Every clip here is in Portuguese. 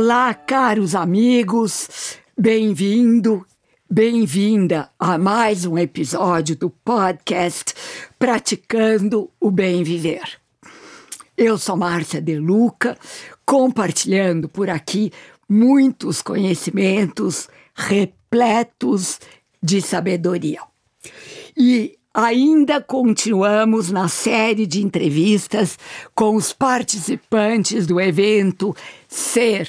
Olá, caros amigos, bem-vindo, bem-vinda a mais um episódio do podcast Praticando o Bem Viver. Eu sou Márcia De Luca, compartilhando por aqui muitos conhecimentos repletos de sabedoria. E ainda continuamos na série de entrevistas com os participantes do evento Ser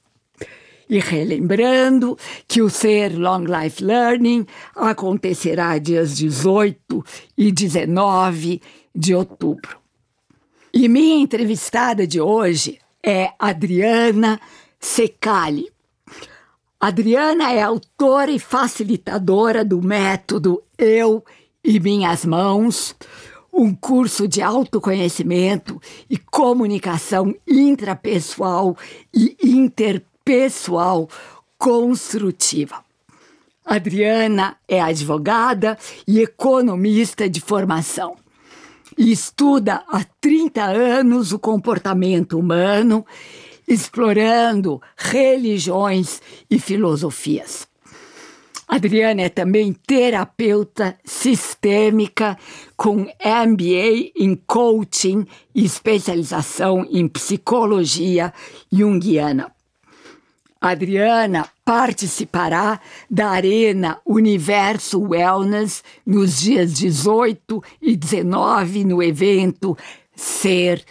E relembrando que o Ser Long Life Learning acontecerá dias 18 e 19 de outubro. E minha entrevistada de hoje é Adriana Secali. Adriana é autora e facilitadora do método Eu e Minhas Mãos, um curso de autoconhecimento e comunicação intrapessoal e interpessoal pessoal construtiva. Adriana é advogada e economista de formação. E estuda há 30 anos o comportamento humano, explorando religiões e filosofias. Adriana é também terapeuta sistêmica com MBA em coaching e especialização em psicologia junguiana. Adriana participará da Arena Universo Wellness nos dias 18 e 19 no evento Ser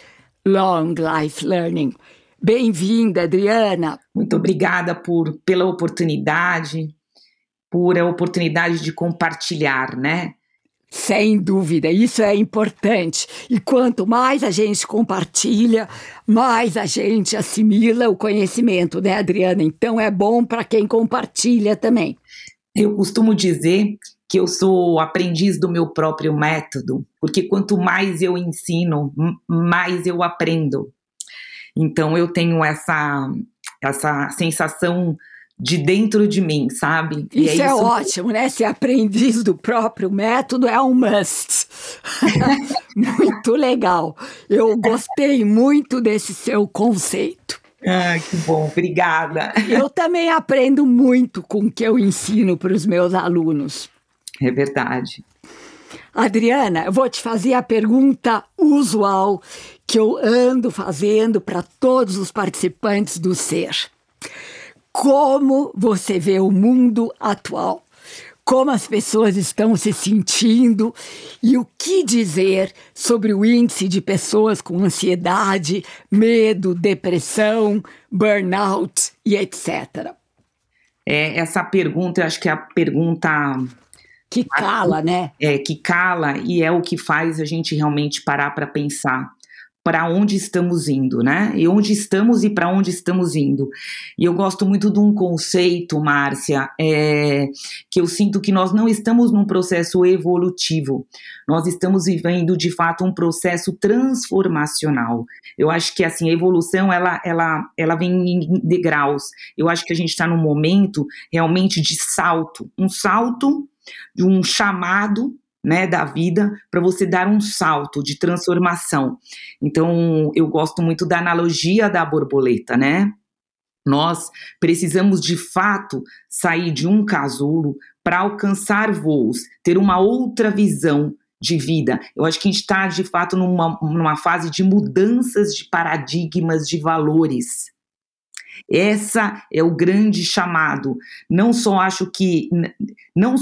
Long Life Learning. Bem-vinda, Adriana. Muito obrigada por, pela oportunidade, por a oportunidade de compartilhar, né? Sem dúvida, isso é importante. E quanto mais a gente compartilha, mais a gente assimila o conhecimento, né, Adriana? Então é bom para quem compartilha também. Eu costumo dizer que eu sou aprendiz do meu próprio método, porque quanto mais eu ensino, mais eu aprendo. Então eu tenho essa essa sensação de dentro de mim, sabe? Isso é, isso é ótimo, né? Ser aprendiz do próprio método é um must. muito legal. Eu gostei muito desse seu conceito. Ah, que bom, obrigada. Eu também aprendo muito com o que eu ensino para os meus alunos. É verdade. Adriana, eu vou te fazer a pergunta usual que eu ando fazendo para todos os participantes do SER como você vê o mundo atual, como as pessoas estão se sentindo e o que dizer sobre o índice de pessoas com ansiedade, medo, depressão, burnout e etc. É, essa pergunta, eu acho que é a pergunta que cala, né? É, que cala e é o que faz a gente realmente parar para pensar para onde estamos indo, né? E onde estamos e para onde estamos indo. E eu gosto muito de um conceito, Márcia, é, que eu sinto que nós não estamos num processo evolutivo, nós estamos vivendo de fato um processo transformacional. Eu acho que assim a evolução ela, ela, ela vem em degraus. Eu acho que a gente está num momento realmente de salto, um salto de um chamado né, da vida para você dar um salto de transformação. Então, eu gosto muito da analogia da borboleta, né? Nós precisamos de fato sair de um casulo para alcançar voos, ter uma outra visão de vida. Eu acho que a gente está de fato numa, numa fase de mudanças de paradigmas, de valores. Essa é o grande chamado. Não só acho que não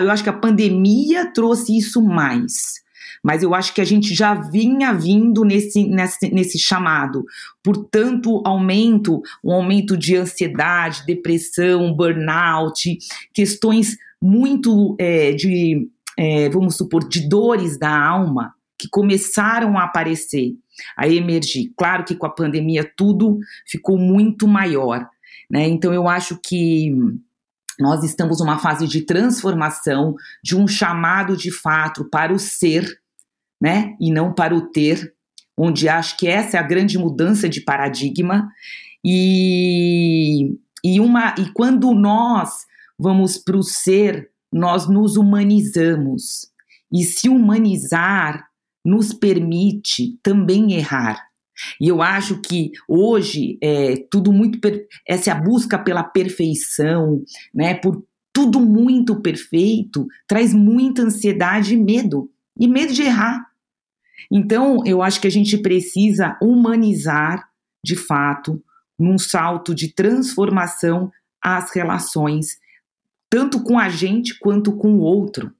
eu acho que a pandemia trouxe isso mais. Mas eu acho que a gente já vinha vindo nesse, nesse, nesse chamado. Portanto, aumento, um aumento de ansiedade, depressão, burnout, questões muito é, de, é, vamos supor, de dores da alma que começaram a aparecer, a emergir. Claro que com a pandemia tudo ficou muito maior, né? Então eu acho que nós estamos numa fase de transformação, de um chamado de fato para o ser, né? E não para o ter, onde acho que essa é a grande mudança de paradigma. E, e, uma, e quando nós vamos para o ser, nós nos humanizamos. E se humanizar nos permite também errar. E eu acho que hoje é tudo muito essa busca pela perfeição, né, por tudo muito perfeito, traz muita ansiedade e medo, e medo de errar. Então, eu acho que a gente precisa humanizar, de fato, num salto de transformação as relações, tanto com a gente quanto com o outro.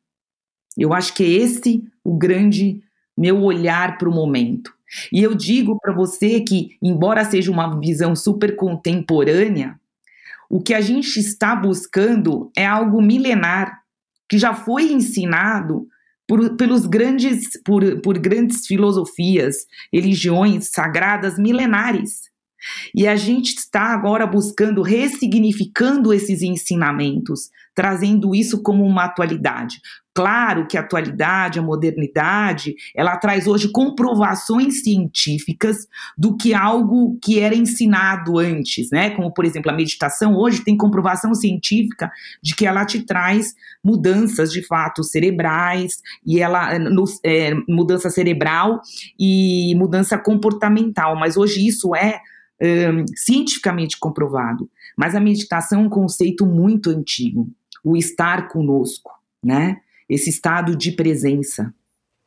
Eu acho que é esse o grande meu olhar para o momento. E eu digo para você que, embora seja uma visão super contemporânea, o que a gente está buscando é algo milenar, que já foi ensinado por, pelos grandes, por, por grandes filosofias, religiões sagradas milenares. E a gente está agora buscando, ressignificando esses ensinamentos, trazendo isso como uma atualidade. Claro que a atualidade, a modernidade, ela traz hoje comprovações científicas do que algo que era ensinado antes, né? Como, por exemplo, a meditação hoje tem comprovação científica de que ela te traz mudanças de fato cerebrais e ela é, mudança cerebral e mudança comportamental, mas hoje isso é um, cientificamente comprovado. Mas a meditação é um conceito muito antigo, o estar conosco, né? esse estado de presença.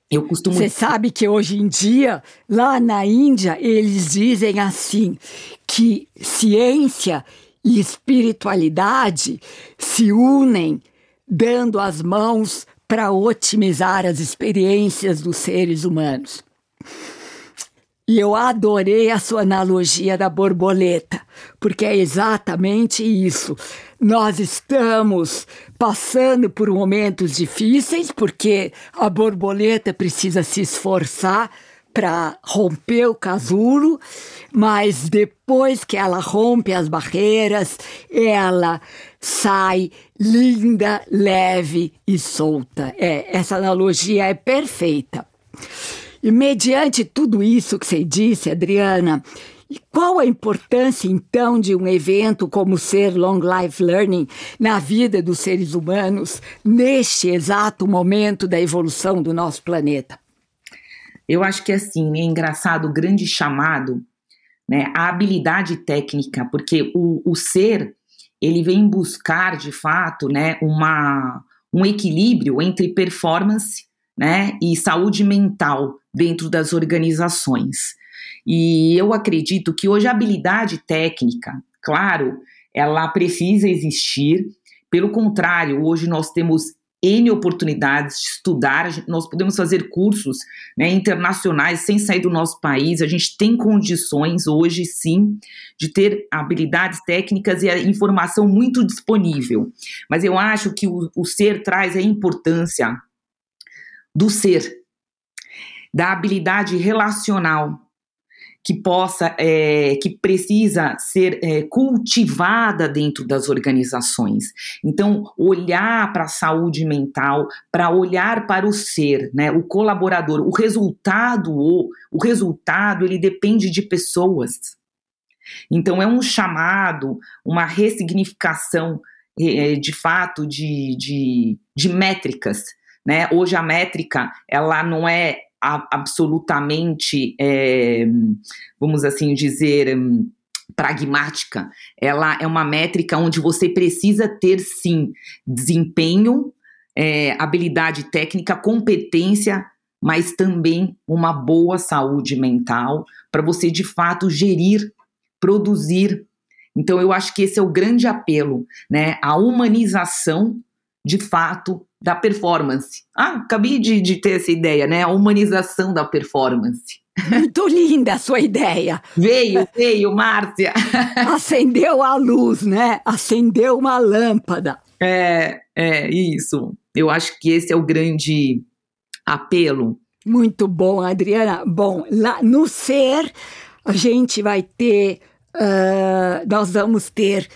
Eu costumo. Você sabe que hoje em dia, lá na Índia, eles dizem assim: que ciência e espiritualidade se unem, dando as mãos para otimizar as experiências dos seres humanos. E eu adorei a sua analogia da borboleta, porque é exatamente isso. Nós estamos passando por momentos difíceis, porque a borboleta precisa se esforçar para romper o casulo, mas depois que ela rompe as barreiras, ela sai linda, leve e solta. É, essa analogia é perfeita. E mediante tudo isso que você disse, Adriana, qual a importância, então, de um evento como ser Long Life Learning na vida dos seres humanos neste exato momento da evolução do nosso planeta? Eu acho que assim, é engraçado o grande chamado, né, a habilidade técnica, porque o, o ser ele vem buscar de fato, né, uma, um equilíbrio entre performance, né, e saúde mental dentro das organizações. E eu acredito que hoje a habilidade técnica, claro, ela precisa existir. Pelo contrário, hoje nós temos N oportunidades de estudar, nós podemos fazer cursos né, internacionais sem sair do nosso país, a gente tem condições hoje sim de ter habilidades técnicas e a informação muito disponível. Mas eu acho que o, o ser traz a importância do ser, da habilidade relacional, que possa, é, que precisa ser é, cultivada dentro das organizações. Então, olhar para a saúde mental, para olhar para o ser, né, o colaborador, o resultado, o, o resultado, ele depende de pessoas. Então, é um chamado, uma ressignificação, é, de fato, de, de, de métricas. Né? Hoje a métrica, ela não é absolutamente, é, vamos assim dizer, pragmática. Ela é uma métrica onde você precisa ter, sim, desempenho, é, habilidade técnica, competência, mas também uma boa saúde mental para você, de fato, gerir, produzir. Então, eu acho que esse é o grande apelo, né? A humanização, de fato, da performance. Ah, acabei de, de ter essa ideia, né? A humanização da performance. Muito linda a sua ideia. Veio, veio, Márcia. Acendeu a luz, né? Acendeu uma lâmpada. É, é, isso. Eu acho que esse é o grande apelo. Muito bom, Adriana. Bom, lá no ser, a gente vai ter, uh, nós vamos ter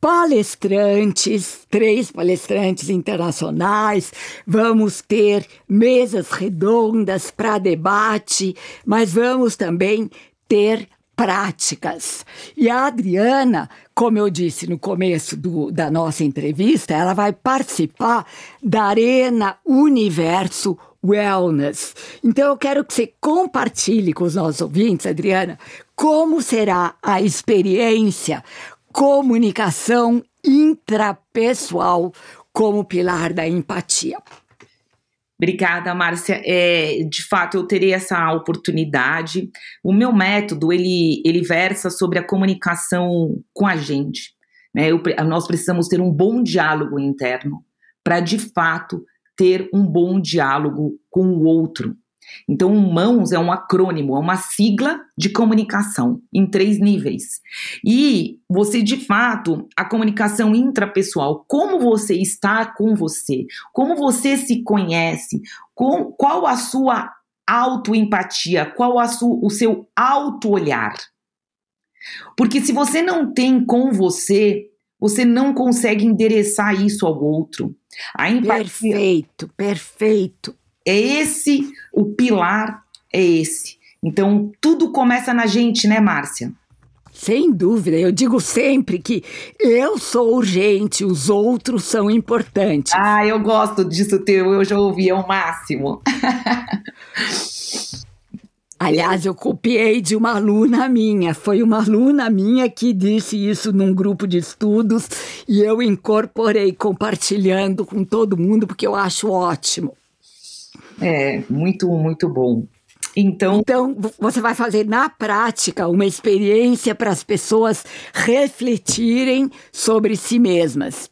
palestrantes, três palestrantes internacionais, vamos ter mesas redondas para debate, mas vamos também ter práticas. E a Adriana, como eu disse no começo do, da nossa entrevista, ela vai participar da Arena Universo Wellness. Então eu quero que você compartilhe com os nossos ouvintes, Adriana, como será a experiência comunicação intrapessoal como pilar da empatia. Obrigada, Márcia. É, de fato, eu terei essa oportunidade. O meu método, ele, ele versa sobre a comunicação com a gente. Né? Eu, nós precisamos ter um bom diálogo interno para, de fato, ter um bom diálogo com o outro. Então, mãos é um acrônimo, é uma sigla de comunicação em três níveis. E você, de fato, a comunicação intrapessoal, como você está com você, como você se conhece, com, qual a sua autoempatia, qual a su, o seu auto-olhar. Porque se você não tem com você, você não consegue endereçar isso ao outro. A empatia, perfeito, perfeito. É esse o pilar, é esse. Então, tudo começa na gente, né, Márcia? Sem dúvida, eu digo sempre que eu sou urgente, os outros são importantes. Ah, eu gosto disso teu, eu já ouvi, é o máximo. Aliás, eu copiei de uma aluna minha. Foi uma aluna minha que disse isso num grupo de estudos e eu incorporei, compartilhando com todo mundo, porque eu acho ótimo. É, muito, muito bom. Então, então, você vai fazer na prática uma experiência para as pessoas refletirem sobre si mesmas.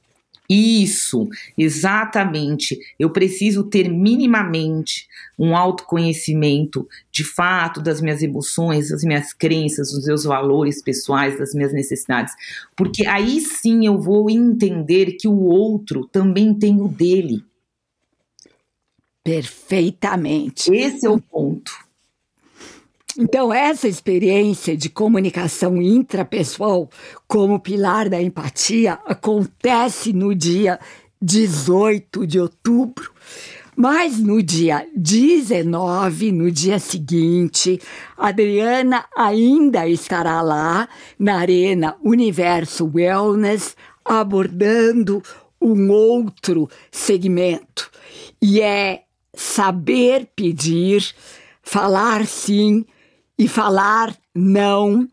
Isso, exatamente. Eu preciso ter minimamente um autoconhecimento de fato das minhas emoções, das minhas crenças, dos meus valores pessoais, das minhas necessidades. Porque aí sim eu vou entender que o outro também tem o dele. Perfeitamente. Esse é o ponto. Então, essa experiência de comunicação intrapessoal como pilar da empatia acontece no dia 18 de outubro. Mas no dia 19, no dia seguinte, Adriana ainda estará lá na Arena Universo Wellness abordando um outro segmento. E é saber pedir, falar sim e falar não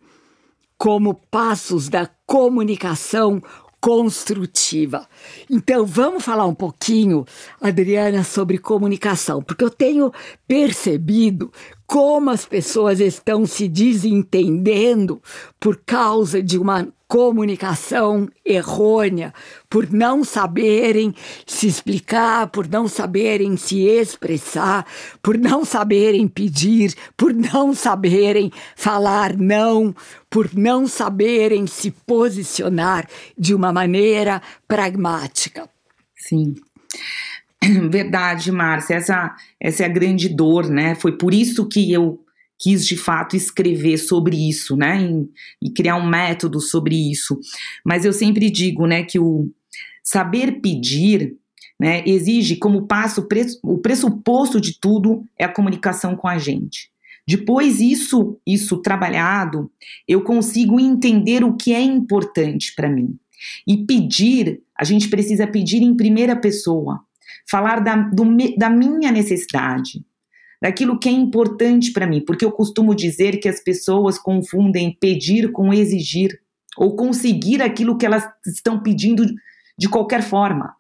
como passos da comunicação construtiva. Então, vamos falar um pouquinho, Adriana, sobre comunicação, porque eu tenho percebido como as pessoas estão se desentendendo por causa de uma comunicação errônea, por não saberem se explicar, por não saberem se expressar, por não saberem pedir, por não saberem falar não, por não saberem se posicionar de uma maneira pragmática. Sim. Verdade, Márcia, essa, essa é a grande dor, né? Foi por isso que eu quis de fato escrever sobre isso, né, e, e criar um método sobre isso. Mas eu sempre digo, né, que o saber pedir, né, exige como passo o pressuposto de tudo é a comunicação com a gente. Depois isso, isso trabalhado, eu consigo entender o que é importante para mim. E pedir, a gente precisa pedir em primeira pessoa, falar da, do, da minha necessidade, daquilo que é importante para mim, porque eu costumo dizer que as pessoas confundem pedir com exigir ou conseguir aquilo que elas estão pedindo de qualquer forma.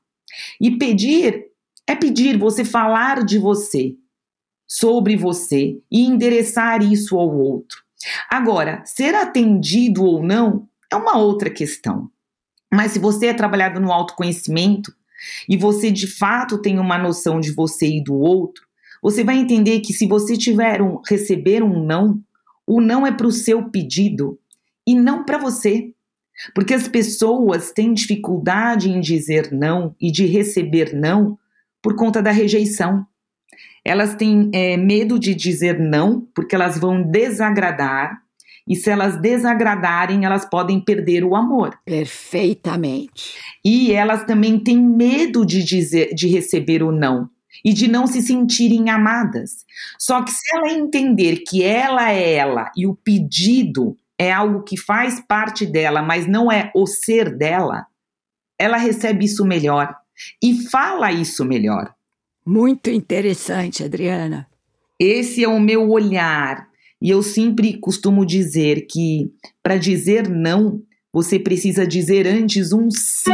E pedir é pedir, você falar de você, sobre você e endereçar isso ao outro. Agora, ser atendido ou não é uma outra questão. Mas se você é trabalhado no autoconhecimento e você de fato tem uma noção de você e do outro, você vai entender que se você tiver um receber um não, o não é para o seu pedido e não para você. Porque as pessoas têm dificuldade em dizer não e de receber não por conta da rejeição. Elas têm é, medo de dizer não porque elas vão desagradar E se elas desagradarem, elas podem perder o amor. Perfeitamente. E elas também têm medo de dizer, de receber o não e de não se sentirem amadas. Só que se ela entender que ela é ela e o pedido é algo que faz parte dela, mas não é o ser dela, ela recebe isso melhor e fala isso melhor. Muito interessante, Adriana. Esse é o meu olhar. E eu sempre costumo dizer que para dizer não, você precisa dizer antes um sim.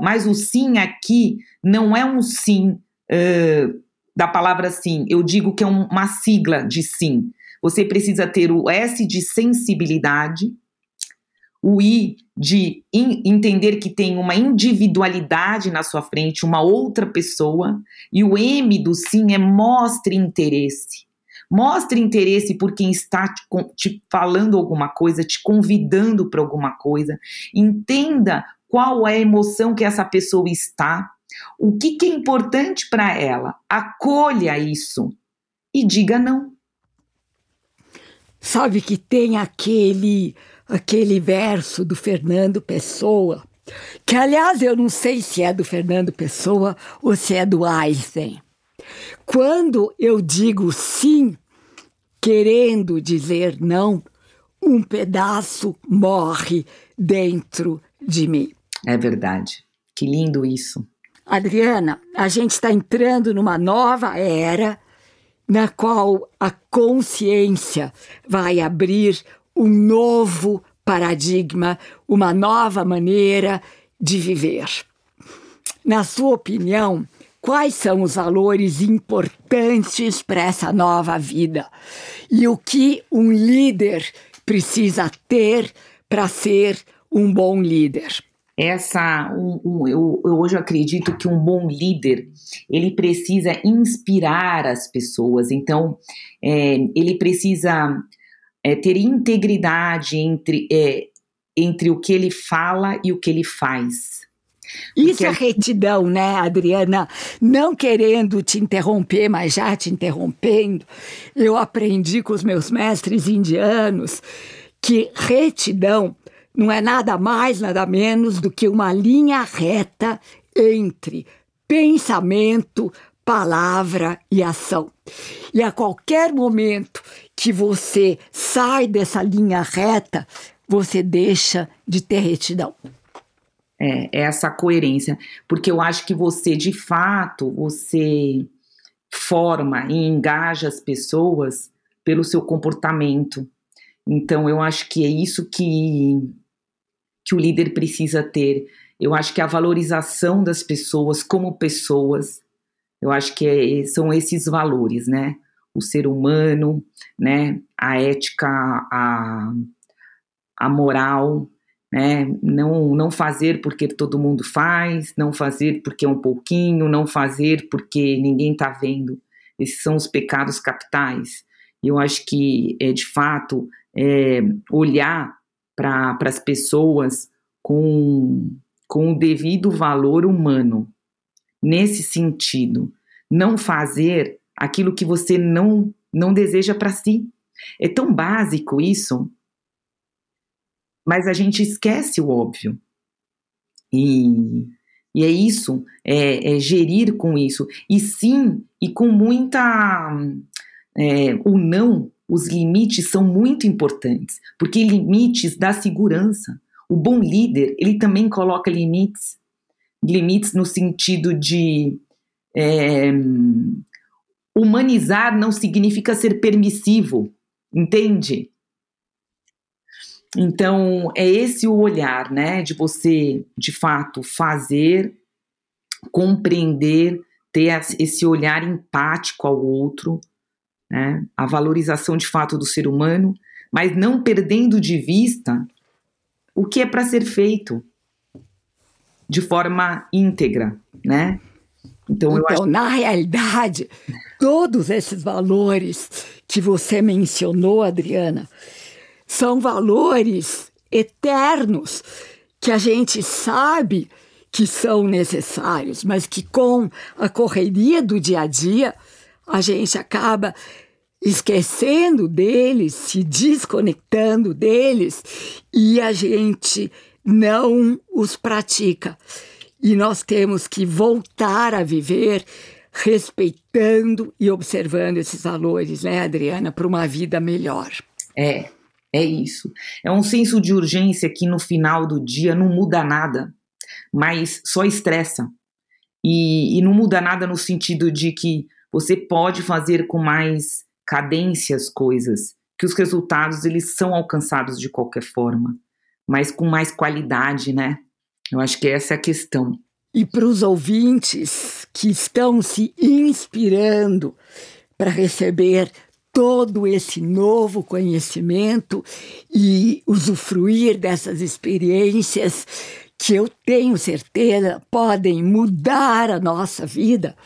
Mas o sim aqui não é um sim da palavra sim. Eu digo que é um, uma sigla de sim. Você precisa ter o S de sensibilidade, o I de in, entender que tem uma individualidade na sua frente, uma outra pessoa, e o M do sim é mostre interesse. Mostre interesse por quem está te, te falando alguma coisa, te convidando para alguma coisa. Entenda qual é a emoção que essa pessoa está, o que, que é importante para ela. Acolha isso e diga não. Sabe que tem aquele aquele verso do Fernando Pessoa, que aliás eu não sei se é do Fernando Pessoa ou se é do Einstein. Quando eu digo sim, querendo dizer não, um pedaço morre dentro de mim. É verdade. Que lindo isso. Adriana, a gente está entrando numa nova era na qual a consciência vai abrir um novo paradigma, uma nova maneira de viver. Na sua opinião, quais são os valores importantes para essa nova vida? E o que um líder precisa ter para ser um bom líder? Essa um, um, eu, eu, hoje acredito que um bom líder ele precisa inspirar as pessoas então é, ele precisa é, ter integridade entre, é, entre o que ele fala e o que ele faz. Isso é retidão, né, Adriana? Não querendo te interromper, mas já te interrompendo, eu aprendi com os meus mestres indianos que retidão não é nada mais, nada menos do que uma linha reta entre pensamento, palavra e ação. E a qualquer momento que você sai dessa linha reta, você deixa de ter retidão. É, é essa coerência, porque eu acho que você, de fato, você forma e engaja as pessoas pelo seu comportamento. Então, eu acho que é isso que, que o líder precisa ter. Eu acho que a valorização das pessoas como pessoas, eu acho que é, são esses valores, né? O ser humano, né? A ética, a, a moral, né? Não, não fazer porque todo mundo faz, não fazer porque é um pouquinho, não fazer porque ninguém está vendo. Esses são os pecados capitais. Eu acho que, é, de fato, é, olhar para as pessoas com, com o devido valor humano, nesse sentido. Não fazer aquilo que você não, não deseja para si. É tão básico isso, mas a gente esquece o óbvio. E, e é isso, é, é gerir com isso. E sim, e com muita. É, o não, os limites são muito importantes, porque limites dá segurança. O bom líder, ele também coloca limites. Limites no sentido de. É, humanizar não significa ser permissivo, entende? Então, é esse o olhar, né, de você, de fato, fazer, compreender, ter esse olhar empático ao outro, né, a valorização de fato do ser humano, mas não perdendo de vista o que é para ser feito de forma íntegra, né? Então, então acho... na realidade, todos esses valores que você mencionou, Adriana, são valores eternos que a gente sabe que são necessários, mas que com a correria do dia a dia a gente acaba esquecendo deles, se desconectando deles e a gente não os pratica. E nós temos que voltar a viver respeitando e observando esses valores, né, Adriana, para uma vida melhor. É, é isso. É um senso de urgência que no final do dia não muda nada, mas só estressa. E, e não muda nada no sentido de que você pode fazer com mais cadência as coisas, que os resultados eles são alcançados de qualquer forma, mas com mais qualidade, né? Eu acho que essa é a questão. E para os ouvintes que estão se inspirando para receber todo esse novo conhecimento e usufruir dessas experiências que eu tenho certeza podem mudar a nossa vida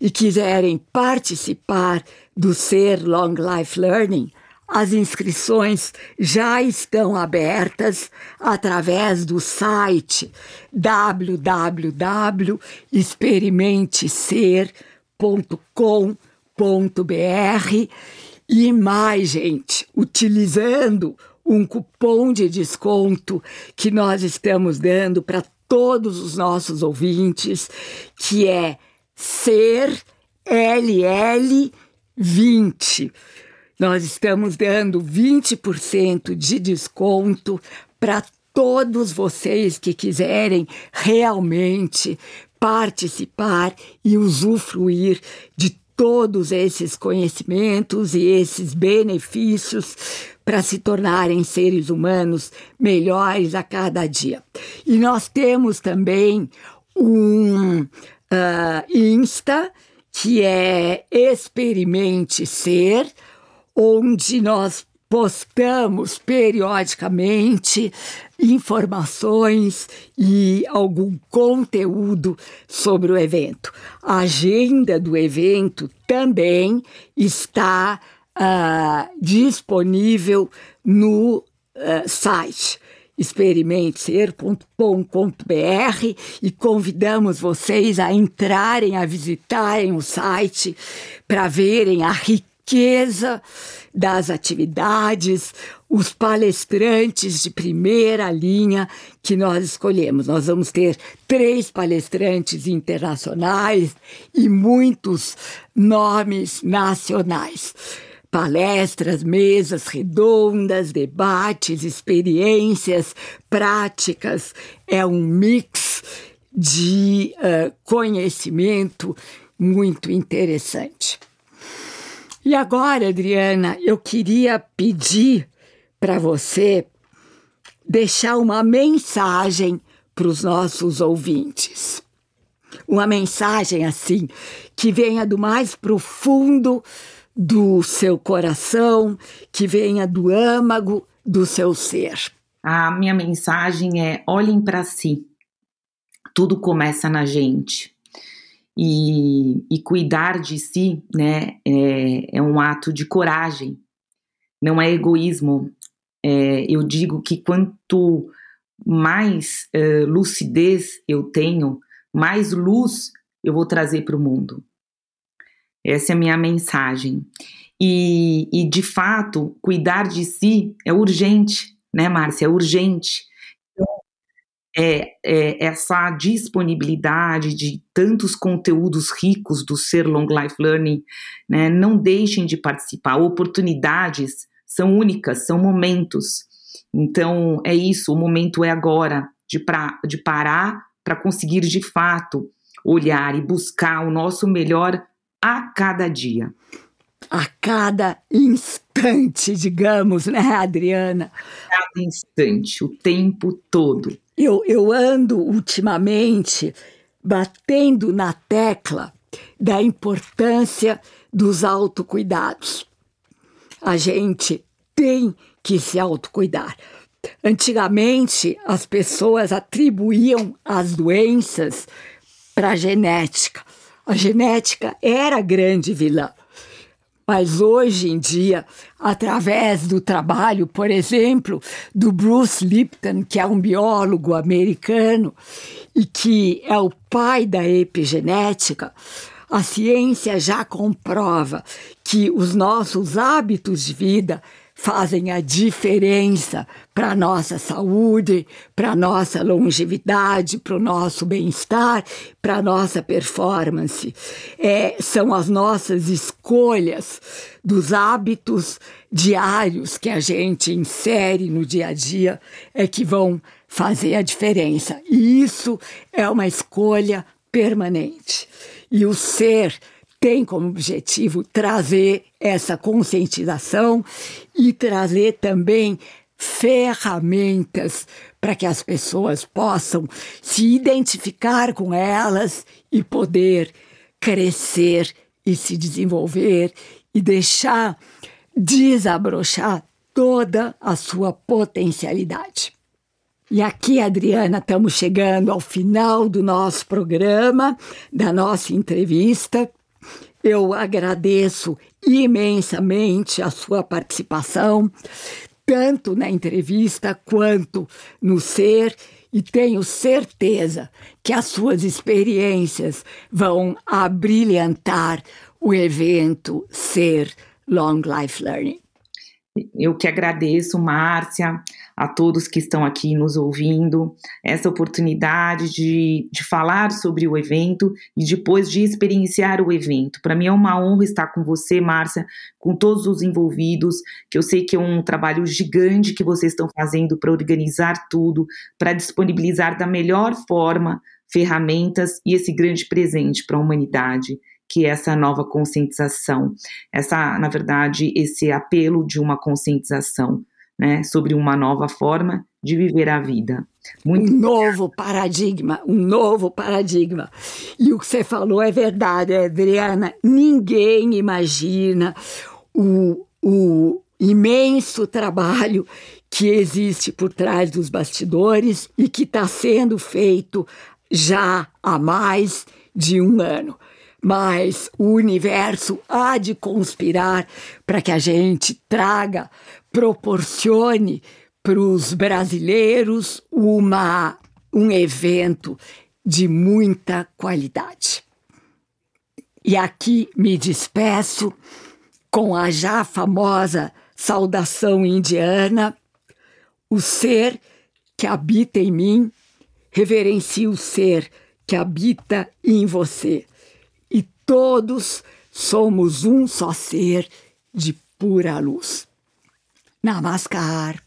e quiserem participar do Ser Long Life Learning, as inscrições já estão abertas através do site www.experimentecer.com.br e mais, gente, utilizando um cupom de desconto que nós estamos dando para todos os nossos ouvintes, que é ser LL 20. Nós estamos dando 20% de desconto para todos vocês que quiserem realmente participar e usufruir de todos esses conhecimentos e esses benefícios para se tornarem seres humanos melhores a cada dia. E nós temos também um uh, Insta que é Experimente Ser, onde nós postamos periodicamente informações e algum conteúdo sobre o evento. A agenda do evento também está uh, disponível no uh, site experimenteser.com.br e convidamos vocês a entrarem, a visitarem o site para verem a riqueza das atividades, os palestrantes de primeira linha que nós escolhemos. Nós vamos ter três palestrantes internacionais e muitos nomes nacionais palestras, mesas redondas, debates, experiências, práticas. É um mix de uh, conhecimento muito interessante. E agora, Adriana, eu queria pedir para você deixar uma mensagem para os nossos ouvintes. Uma mensagem assim que venha do mais profundo do seu coração, que venha do âmago do seu ser. A minha mensagem é: olhem para si. Tudo começa na gente. E, e cuidar de si né, é, é, um ato de coragem, não é egoísmo. É, eu digo que quanto mais é, lucidez eu tenho, mais luz eu vou trazer para o mundo. Essa é a minha mensagem. E, e, de fato, cuidar de si é urgente, né, Márcia? É urgente. Então, é, é, essa disponibilidade de tantos conteúdos ricos do Ser Long Life Learning, né, não deixem de participar. Oportunidades são únicas, são momentos. Então, é isso, o momento é agora de, pra, de parar para conseguir de fato olhar e buscar o nosso melhor a cada dia. A cada instante, digamos, né, Adriana? Cada instante, o tempo todo. Eu, eu ando ultimamente batendo na tecla da importância dos autocuidados. A gente tem que se autocuidar. Antigamente, as pessoas atribuíam as doenças para a genética. A genética era a grande vilã. Mas hoje em dia, através do trabalho, por exemplo, do Bruce Lipton, que é um biólogo americano e que é o pai da epigenética, A ciência já comprova que os nossos hábitos de vida fazem a diferença para a nossa saúde, para a nossa longevidade, para o nosso bem-estar, para a nossa performance. É, são as nossas escolhas dos hábitos diários que a gente insere no dia a dia é que vão fazer a diferença. E isso é uma escolha permanente. E o ser tem como objetivo trazer essa conscientização e trazer também ferramentas para que as pessoas possam se identificar com elas e poder crescer e se desenvolver e deixar desabrochar toda a sua potencialidade. E aqui, Adriana, estamos chegando ao final do nosso programa, da nossa entrevista. Eu agradeço imensamente a sua participação, tanto na entrevista quanto no ser, e tenho certeza que as suas experiências vão abrilhantar o evento Ser Long Life Learning. Eu que agradeço, Márcia, a todos que estão aqui nos ouvindo, essa oportunidade de, de falar sobre o evento e depois de experienciar o evento. Para mim é uma honra estar com você, Márcia, com todos os envolvidos, que eu sei que é um trabalho gigante que vocês estão fazendo para organizar tudo, para disponibilizar da melhor forma ferramentas e esse grande presente para a humanidade que é essa nova conscientização, essa, na verdade, esse apelo de uma conscientização, né, sobre uma nova forma de viver a vida. Muito... Um novo paradigma, um novo paradigma. E o que você falou é verdade, Adriana. Ninguém imagina o, o imenso trabalho que existe por trás dos bastidores e que está sendo feito já há mais de um ano mas o universo há de conspirar para que a gente traga, proporcione para os brasileiros uma, um evento de muita qualidade. E aqui me despeço com a já famosa saudação indiana: o ser que habita em mim reverencia o ser que habita em você Todos somos um só ser de pura luz. Namaskar.